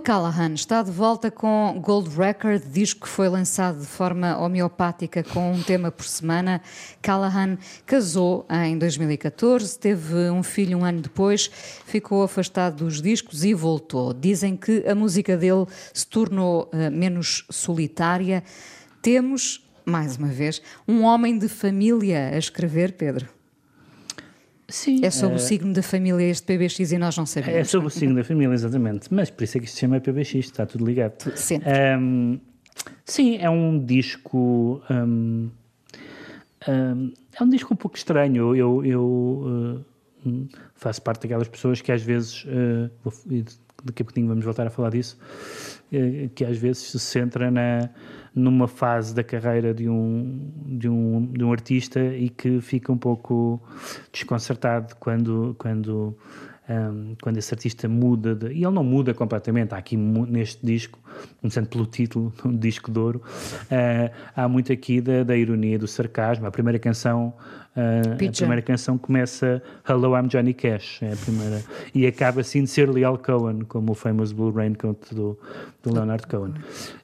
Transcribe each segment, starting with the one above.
Callahan está de volta com Gold Record, disco que foi lançado de forma homeopática com um tema por semana. Callahan casou em 2014, teve um filho um ano depois, ficou afastado dos discos e voltou. Dizem que a música dele se tornou uh, menos solitária. Temos, mais uma vez, um homem de família a escrever, Pedro. Sim. É sobre uh, o signo da família este PBX e nós não sabemos. É sobre o signo da família, exatamente. Mas por isso é que isto se chama PBX, está tudo ligado. Sempre. Um, sim, é um disco. Um, um, é um disco um pouco estranho. Eu, eu uh, faço parte daquelas pessoas que às vezes. Uh, daqui a pouquinho vamos voltar a falar disso. Uh, que às vezes se centra na numa fase da carreira de um, de um, de um artista e que fica um pouco desconcertado quando, quando, um, quando esse artista muda. De, e ele não muda completamente. Há aqui neste disco, começando pelo título, um disco de ouro, uh, há muito aqui da, da ironia, do sarcasmo. A primeira canção Uh, a primeira canção começa Hello, I'm Johnny Cash, é a primeira, e acaba assim de ser Leal Cohen, como o famous Blue Raincoat do, do Leonard Cohen.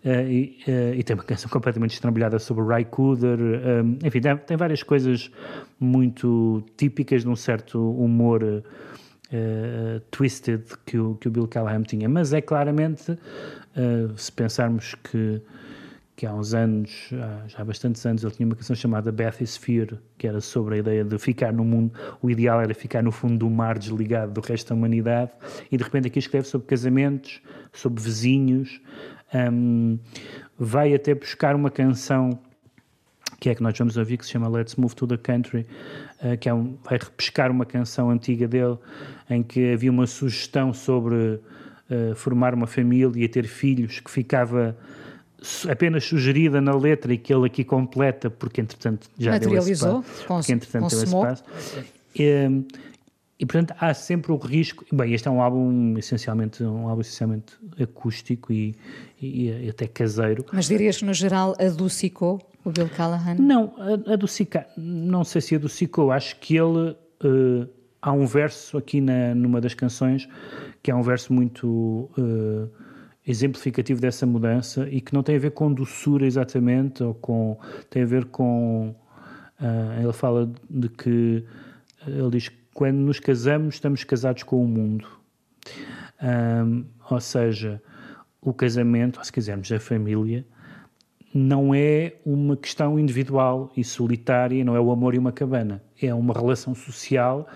Uh, e, e, tem uma canção completamente estrambolhada sobre Ray Cooder, um, enfim, tem, tem, várias coisas muito típicas de um certo humor. Twisted que o, que o Bill Callahan tinha, mas é claramente, se pensarmos que que há uns anos, já há bastantes anos, ele tinha uma canção chamada Bathysphere, que era sobre a ideia de ficar no mundo, o ideal era ficar no fundo do mar desligado do resto da humanidade, e de repente aqui escreve sobre casamentos, sobre vizinhos, um, vai até buscar uma canção que é que nós vamos ouvir, que se chama Let's Move to the Country, uh, que é um, vai repescar uma canção antiga dele, em que havia uma sugestão sobre uh, formar uma família e ter filhos, que ficava apenas sugerida na letra e que ele aqui completa, porque entretanto já Materializou, deu esse passo. Porque entretanto deu esse passo. E, e portanto há sempre o risco. Bem, este é um álbum essencialmente um álbum essencialmente acústico e, e, e até caseiro. Mas dirias que no geral adocicou o Bill Callahan? Não, adocicar, não sei se adocicou. Acho que ele uh, há um verso aqui na, numa das canções que é um verso muito uh, exemplificativo dessa mudança e que não tem a ver com doçura exatamente, ou com. tem a ver com. Uh, ele fala de que. Ele diz que quando nos casamos, estamos casados com o mundo. Um, ou seja, o casamento, ou se quisermos, a família, não é uma questão individual e solitária, não é o amor e uma cabana. É uma relação social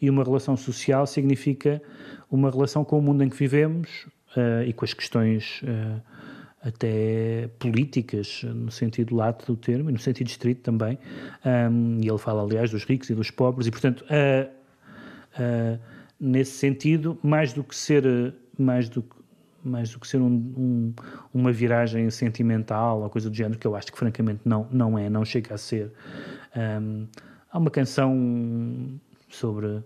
e uma relação social significa uma relação com o mundo em que vivemos, uh, e com as questões uh, até políticas, no sentido lato do termo, e no sentido estrito também. Um, e ele fala, aliás, dos ricos e dos pobres, e portanto, uh, nesse sentido, mais do que ser, mais do que mais do que ser um, um, uma viragem sentimental ou coisa do género, que eu acho que francamente não, não é, não chega a ser. Um, há uma canção sobre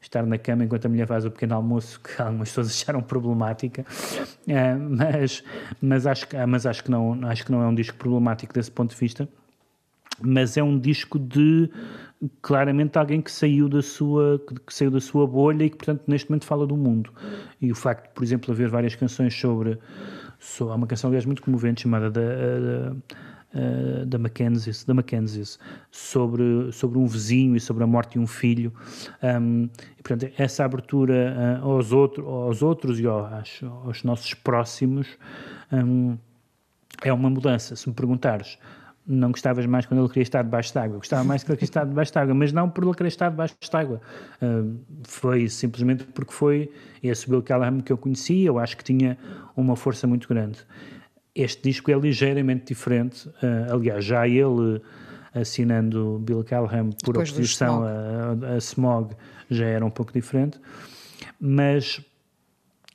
estar na cama enquanto a mulher faz o pequeno almoço, que algumas pessoas acharam problemática, uh, mas, mas, acho, mas acho, que não, acho que não é um disco problemático desse ponto de vista, mas é um disco de claramente alguém que saiu da sua que saiu da sua bolha e que portanto neste momento fala do mundo e o facto por exemplo haver várias canções sobre, há uma canção aliás muito comovente chamada da, da uh, da Mackenzie, da Mackenzie sobre, sobre um vizinho e sobre a morte de um filho. Um, e, portanto, essa abertura uh, aos, outro, aos outros e aos, aos nossos próximos um, é uma mudança. Se me perguntares, não gostavas mais quando ele queria estar debaixo de água. Gostava mais quando ele queria estar debaixo de água, mas não por ele querer estar debaixo de água. Uh, foi simplesmente porque foi esse Bill Callahan que eu conhecia, eu acho que tinha uma força muito grande. Este disco é ligeiramente diferente, uh, aliás, já ele assinando Bill Callahan por Depois oposição a, a, Smog já era um pouco diferente, mas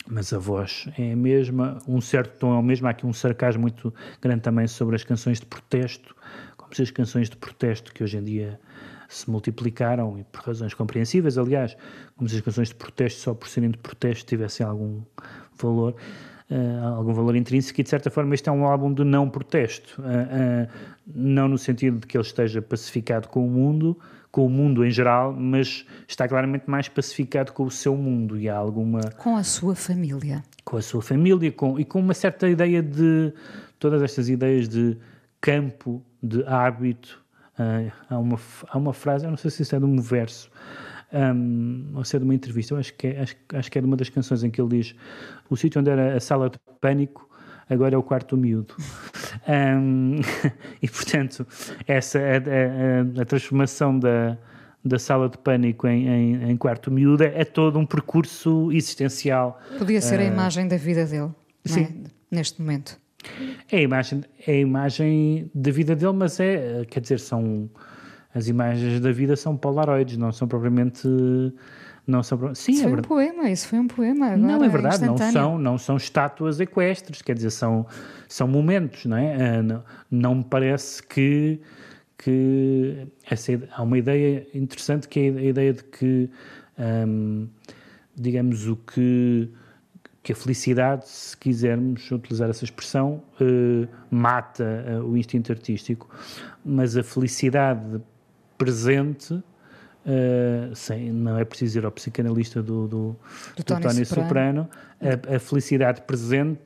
mas a voz é a mesma, um certo tom é o mesmo, há aqui um sarcasmo muito grande também sobre as canções de protesto, como se as canções de protesto que hoje em dia se multiplicaram e por razões compreensíveis, aliás, como se as canções de protesto só por serem de protesto tivessem algum valor uh, algum valor intrínseco e, de certa forma, este é um álbum de não protesto. Uh, não no sentido de que ele esteja pacificado com o mundo, com o mundo em geral, mas está claramente mais pacificado com o seu mundo e há alguma... Com a sua família. Com a sua família com, e com uma certa ideia de todas estas ideias de campo, de hábito. Uh, há, uma, há uma frase, eu não sei se isso é de um verso um, ou se é de uma entrevista, eu acho que, é, acho, acho que é de uma das canções em que ele diz: O sítio onde era a sala de pânico agora é o quarto miúdo. Um, e portanto, essa a, a, a transformação da da sala de pânico em, em, em quarto miúdo é todo um percurso existencial. Podia ser uh, a ah, imagem da vida dele, sim. É? neste momento. É a, imagem, é a imagem da vida dele, mas é, quer dizer, são as imagens da vida são polaroides, não são propriamente não são sim isso é foi verdade. um poema isso foi um poema agora não é verdade não são não são estátuas equestres quer dizer são são momentos não é? Ah, não, não me parece que que essa, há uma ideia interessante que é a ideia de que, hum, digamos, o que, que a felicidade, se quisermos utilizar essa expressão, uh, mata uh, o instinto artístico, mas a felicidade presente Uh, sem, não é preciso ir ao psicanalista do, do, do, do Tony, Tony Soprano, Soprano. A, a, felicidade presente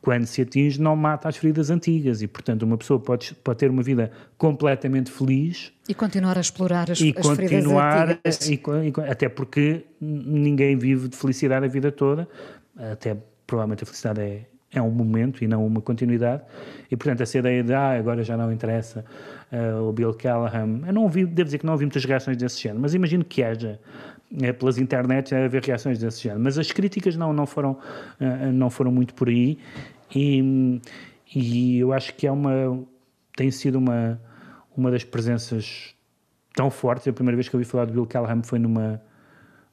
quando se atinge, não mata as feridas antigas. E, portanto, uma pessoa pode, pode ter uma vida completamente feliz. E continuar a explorar as, e as continuar, feridas antigas. E, até porque ninguém vive de felicidade a vida toda. Até provavelmente a felicidade é, é um momento e não uma continuidade. E, portanto, essa ideia de ah, agora já não interessa uh, o Bill Callahan. Eu não ouvi, devo dizer que não ouvi muitas reações desse género, mas imagino que haja é, pelas internets a haver reações desse género. Mas as críticas não, não, foram, uh, não foram muito por aí. E, e eu acho que é uma tem sido uma uma das presenças tão fortes. A primeira vez que eu ouvi falar de Bill Callahan foi numa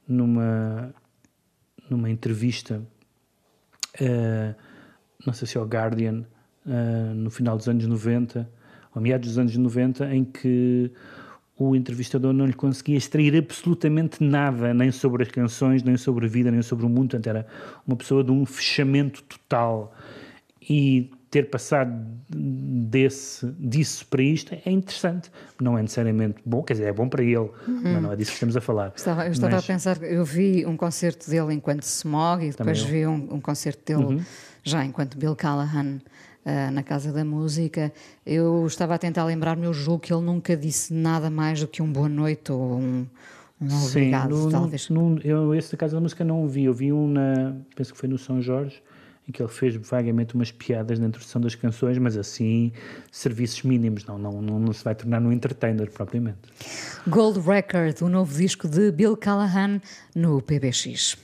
numa numa entrevista uh, não sei se é o Guardian uh, no final dos anos 90 ou meados dos anos 90 em que o entrevistador não lhe conseguia extrair absolutamente nada, nem sobre as canções, nem sobre a vida, nem sobre o mundo. Portanto, era uma pessoa de um fechamento total e ter passado desse, disso para isto é interessante. Não é necessariamente bom, quer dizer, é bom para ele, uhum. mas não é disso que estamos a falar. Estava, eu estava mas... a pensar, eu vi um concerto dele enquanto Smog e depois vi um, um, concerto dele uhum. Já enquanto Bill Callahan. Uh, na Casa da Música, eu estava a tentar lembrar-me, eu julgo que ele nunca disse nada mais do que um boa noite ou um, um obrigado, Sim, no, talvez. No, eu esse da Casa da Música não vi, eu vi um na, penso que foi no São Jorge, em que ele fez vagamente umas piadas na introdução das canções, mas assim, serviços mínimos, não, não, não, se vai tornar um entertainer propriamente. Gold Record, o novo disco de Bill Callahan no PBX.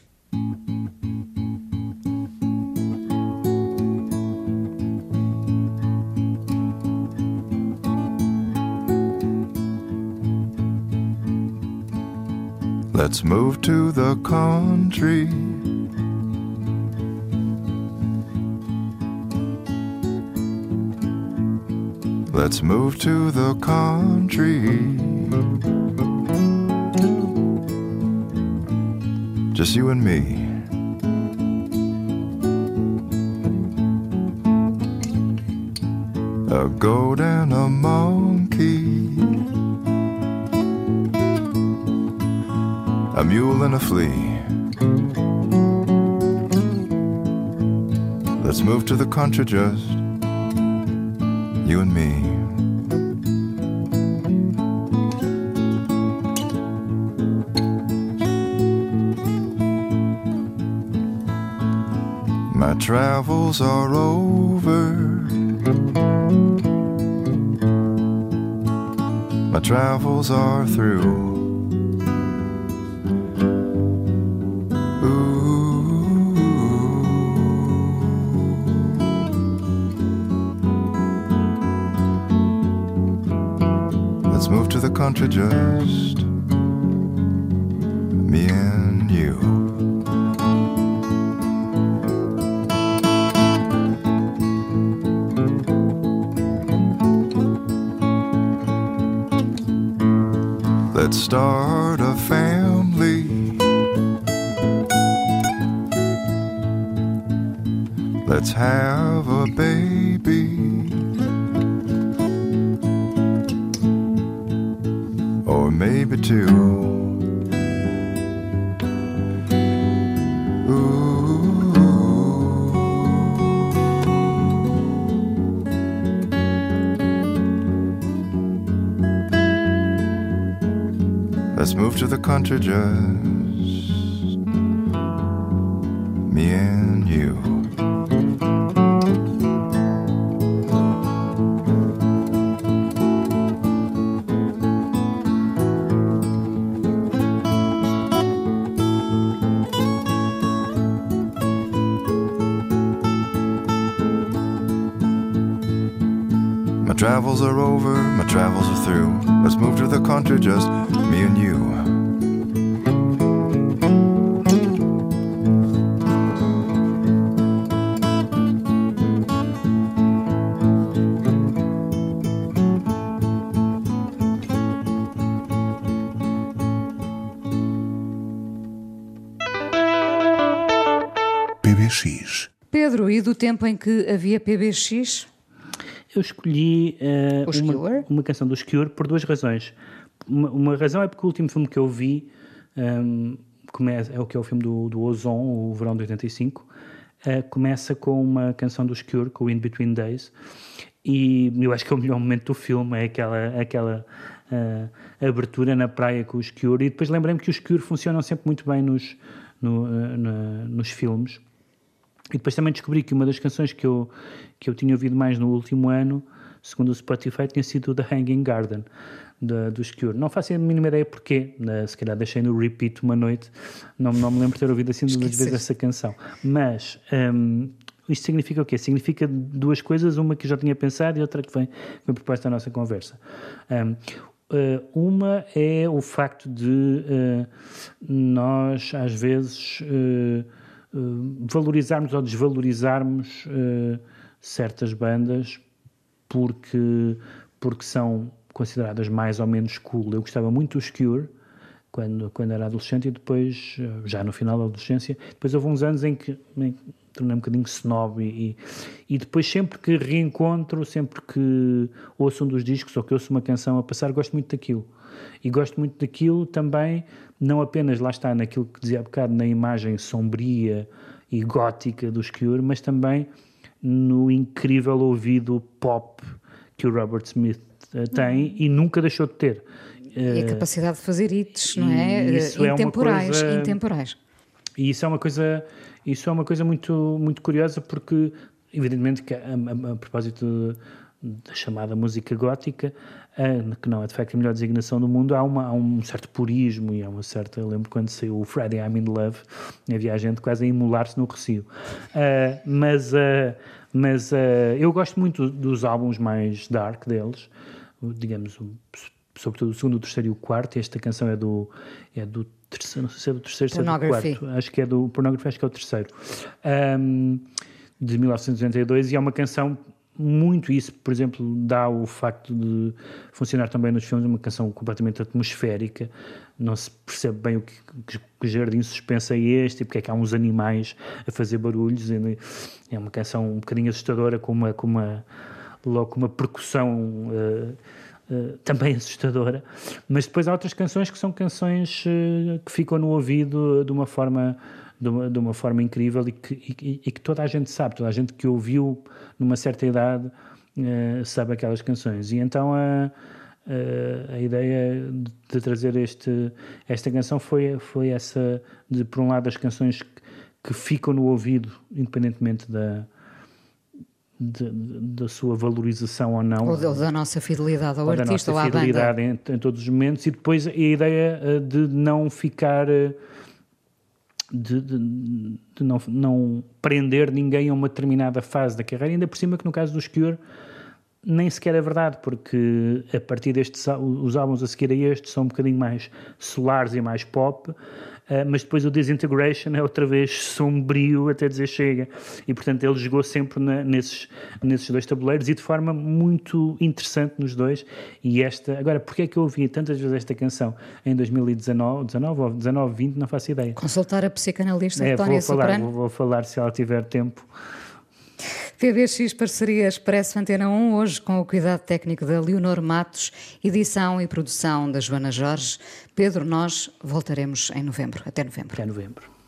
Let's move to the country. Let's move to the country. Just you and me. A goat and a monkey. A mule and a flea. Let's move to the country just you and me. My travels are over. My travels are through. Country just me and you. Let's start a family. Let's have a baby. baby too. Ooh. Let's move to the country just me and you. Travels are over, my travels are through. Let's move to the country, just me and you. PBX. Pedro, e do tempo em que havia PBX? Eu escolhi uh, uma, uma canção dos Cure por duas razões. Uma, uma razão é porque o último filme que eu vi um, começa, é o que é o filme do, do Ozon, o Verão de 85, uh, começa com uma canção dos Cure, com o In Between Days, e eu acho que é o melhor momento do filme, é aquela, aquela uh, abertura na praia com os Cure, e depois lembrei-me que os Cure funcionam sempre muito bem nos, no, na- nos filmes, e depois também descobri que uma das canções que eu, que eu tinha ouvido mais no último ano, segundo o Spotify, tinha sido The Hanging Garden, da, dos Cure. Não faço a mínima ideia porquê, né, se calhar deixei no repeat uma noite, não, não me lembro de ter ouvido assim duas vezes essa canção. Mas hum, isto significa o quê? Significa duas coisas, uma que já tinha pensado e outra que vem, vem proposta à nossa conversa. Hum, Uh, uma é o facto de uh, nós, às vezes, uh, valorizarmos ou desvalorizarmos uh, certas bandas porque, porque são consideradas mais ou menos cool. Eu gostava muito dos Cure quando, quando era adolescente e depois, uh, já no final da adolescência, depois houve uns anos em que que tornei um bocadinho snob e, e depois sempre que reencontro, sempre que ouço um dos discos ou que ouço uma canção a passar, gosto muito daquilo. E gosto muito daquilo também, não apenas lá está naquilo que dizia há bocado, na imagem sombria e gótica dos Cure, mas também no incrível ouvido pop que o Robert Smith eh, tem e nunca deixou de ter. E a Eh, capacidade de fazer hits, não é? isso é intemporais, coisa- intemporais. E isso é uma coisa, isso é uma coisa muito, muito curiosa porque, evidentemente, que a, a- a propósito da chamada música gótica, que não é de facto a melhor designação do mundo, há, uma, há um certo purismo e há uma certa. Eu lembro quando saiu o Friday I'm in Love, havia gente quase a imular-se no recio. Ah, mas ah, mas ah, eu gosto muito dos álbuns mais dark deles, digamos, sobretudo o segundo, o terceiro e o quarto. Esta canção é do, é do terceiro, não sei se é do terceiro, se é do quarto. Acho que é do Pornography, acho que é o terceiro. Ahm, de 1992 e é uma canção muito isso, por exemplo, dá o facto de funcionar também nos filmes, uma canção completamente atmosférica, não se percebe bem o que, que, que jardim suspenso é este e porque é que há uns animais a fazer barulhos, e é uma canção um bocadinho assustadora com uma, com uma, logo uma percussão eh, eh, também assustadora, mas depois há outras canções que são canções eh, que ficam no ouvido de uma forma de uma, de uma forma incrível e que, e- e que toda a gente sabe, toda a gente que ouviu numa certa idade eh, sabe aquelas canções. E então a, a, a ideia de, trazer este, esta canção foi, foi essa de, por um lado, as canções que, que ficam no ouvido, independentemente da, de- da sua valorização ou não Ou da- nossa fidelidade ao ou artista ou à banda. fidelidade em, em todos os momentos e depois a ideia eh, de não ficar eh, de, de- de não, não prender ninguém a uma determinada fase da carreira, ainda por cima que no caso dos Cure nem sequer é verdade, porque a partir destes os álbuns a seguir a estes são um bocadinho mais solares e mais pop, mas depois o Disintegration é outra vez sombrio até dizer chega. E portanto ele jogou sempre na- nesses, nesses dois tabuleiros e de forma muito interessante nos dois. E esta, agora, porque é que eu ouvi tantas vezes esta canção em 2019, 19 ou 19, 20, não faço ideia. Consultar a psicanalista É, Tónia vou, falar, Soprano. vou, vou falar se ela tiver tempo. PBX Parceria Expresso Antena 1, hoje com o cuidado técnico da Leonor Matos, edição e produção da Joana Jorge. Pedro, nós voltaremos em novembro, até novembro. Até novembro.